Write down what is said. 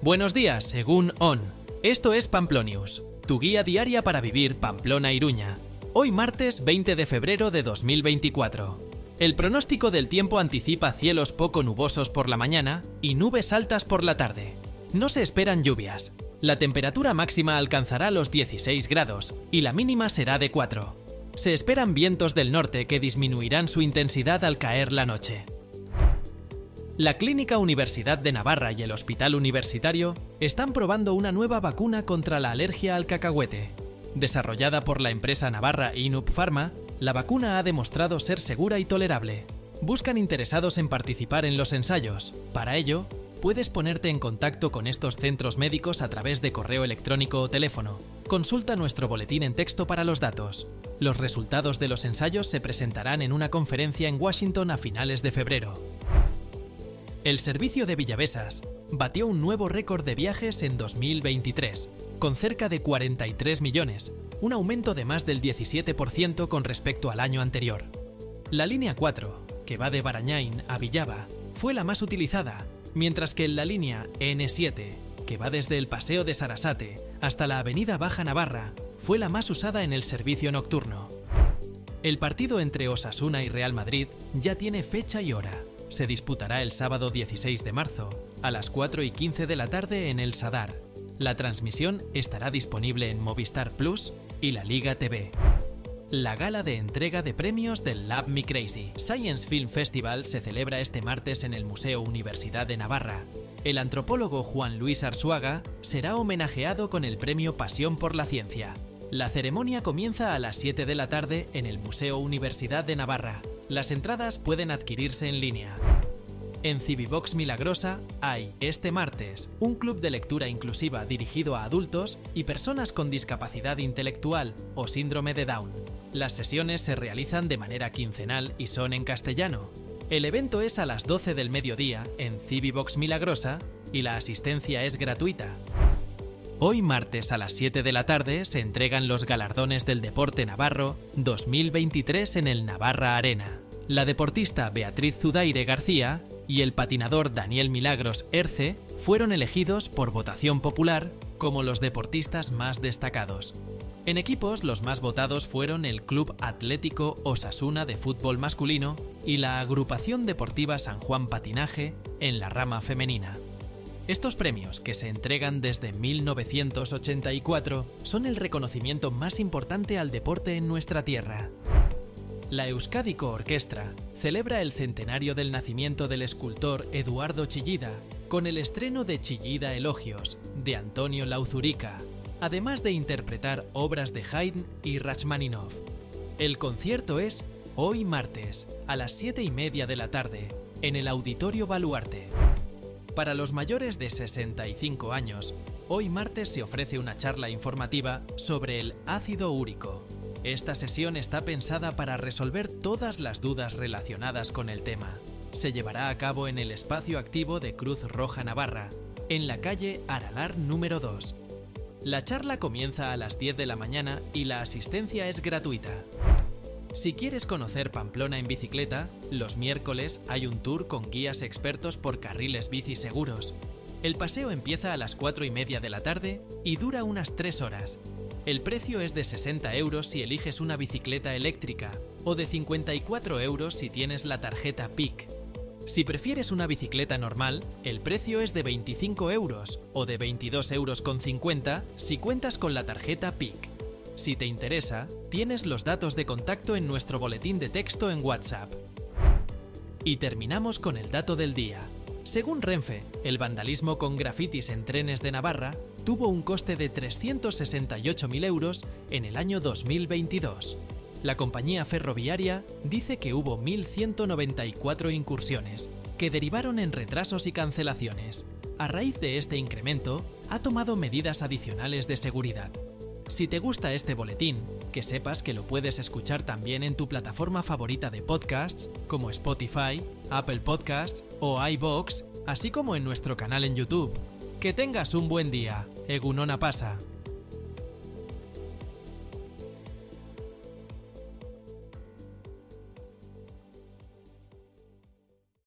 Buenos días, según ON. Esto es Pamplonius, tu guía diaria para vivir Pamplona-Iruña. Hoy martes 20 de febrero de 2024. El pronóstico del tiempo anticipa cielos poco nubosos por la mañana y nubes altas por la tarde. No se esperan lluvias. La temperatura máxima alcanzará los 16 grados y la mínima será de 4. Se esperan vientos del norte que disminuirán su intensidad al caer la noche. La Clínica Universidad de Navarra y el Hospital Universitario están probando una nueva vacuna contra la alergia al cacahuete. Desarrollada por la empresa navarra Inup Pharma, la vacuna ha demostrado ser segura y tolerable. Buscan interesados en participar en los ensayos. Para ello, puedes ponerte en contacto con estos centros médicos a través de correo electrónico o teléfono. Consulta nuestro boletín en texto para los datos. Los resultados de los ensayos se presentarán en una conferencia en Washington a finales de febrero. El servicio de Villavesas batió un nuevo récord de viajes en 2023, con cerca de 43 millones, un aumento de más del 17% con respecto al año anterior. La línea 4, que va de Barañain a Villava, fue la más utilizada, mientras que la línea N7, que va desde el Paseo de Sarasate hasta la Avenida Baja Navarra, fue la más usada en el servicio nocturno. El partido entre Osasuna y Real Madrid ya tiene fecha y hora se disputará el sábado 16 de marzo, a las 4 y 15 de la tarde en el Sadar. La transmisión estará disponible en Movistar Plus y la Liga TV. La gala de entrega de premios del Lab Me Crazy Science Film Festival se celebra este martes en el Museo Universidad de Navarra. El antropólogo Juan Luis Arzuaga será homenajeado con el premio Pasión por la Ciencia. La ceremonia comienza a las 7 de la tarde en el Museo Universidad de Navarra. Las entradas pueden adquirirse en línea. En Civibox Milagrosa hay, este martes, un club de lectura inclusiva dirigido a adultos y personas con discapacidad intelectual o síndrome de Down. Las sesiones se realizan de manera quincenal y son en castellano. El evento es a las 12 del mediodía en Civibox Milagrosa y la asistencia es gratuita. Hoy martes a las 7 de la tarde se entregan los galardones del deporte navarro 2023 en el Navarra Arena. La deportista Beatriz Zudaire García y el patinador Daniel Milagros Erce fueron elegidos por votación popular como los deportistas más destacados. En equipos, los más votados fueron el Club Atlético Osasuna de fútbol masculino y la Agrupación Deportiva San Juan Patinaje en la rama femenina. Estos premios, que se entregan desde 1984, son el reconocimiento más importante al deporte en nuestra tierra. La Euskadico Orquestra celebra el centenario del nacimiento del escultor Eduardo Chillida con el estreno de Chillida Elogios, de Antonio Lauzurica, además de interpretar obras de Haydn y Rachmaninoff. El concierto es hoy martes, a las 7 y media de la tarde, en el Auditorio Baluarte. Para los mayores de 65 años, hoy martes se ofrece una charla informativa sobre el ácido úrico. Esta sesión está pensada para resolver todas las dudas relacionadas con el tema. Se llevará a cabo en el espacio activo de Cruz Roja Navarra, en la calle Aralar número 2. La charla comienza a las 10 de la mañana y la asistencia es gratuita. Si quieres conocer Pamplona en bicicleta, los miércoles hay un tour con guías expertos por carriles bici seguros. El paseo empieza a las 4 y media de la tarde y dura unas 3 horas. El precio es de 60 euros si eliges una bicicleta eléctrica o de 54 euros si tienes la tarjeta PIC. Si prefieres una bicicleta normal, el precio es de 25 euros o de 22 euros con 50 si cuentas con la tarjeta PIC. Si te interesa, tienes los datos de contacto en nuestro boletín de texto en WhatsApp. Y terminamos con el dato del día. Según Renfe, el vandalismo con grafitis en trenes de Navarra tuvo un coste de 368.000 euros en el año 2022. La compañía ferroviaria dice que hubo 1.194 incursiones, que derivaron en retrasos y cancelaciones. A raíz de este incremento, ha tomado medidas adicionales de seguridad. Si te gusta este boletín, que sepas que lo puedes escuchar también en tu plataforma favorita de podcasts, como Spotify, Apple Podcasts o iBox, así como en nuestro canal en YouTube. Que tengas un buen día. Egunona pasa.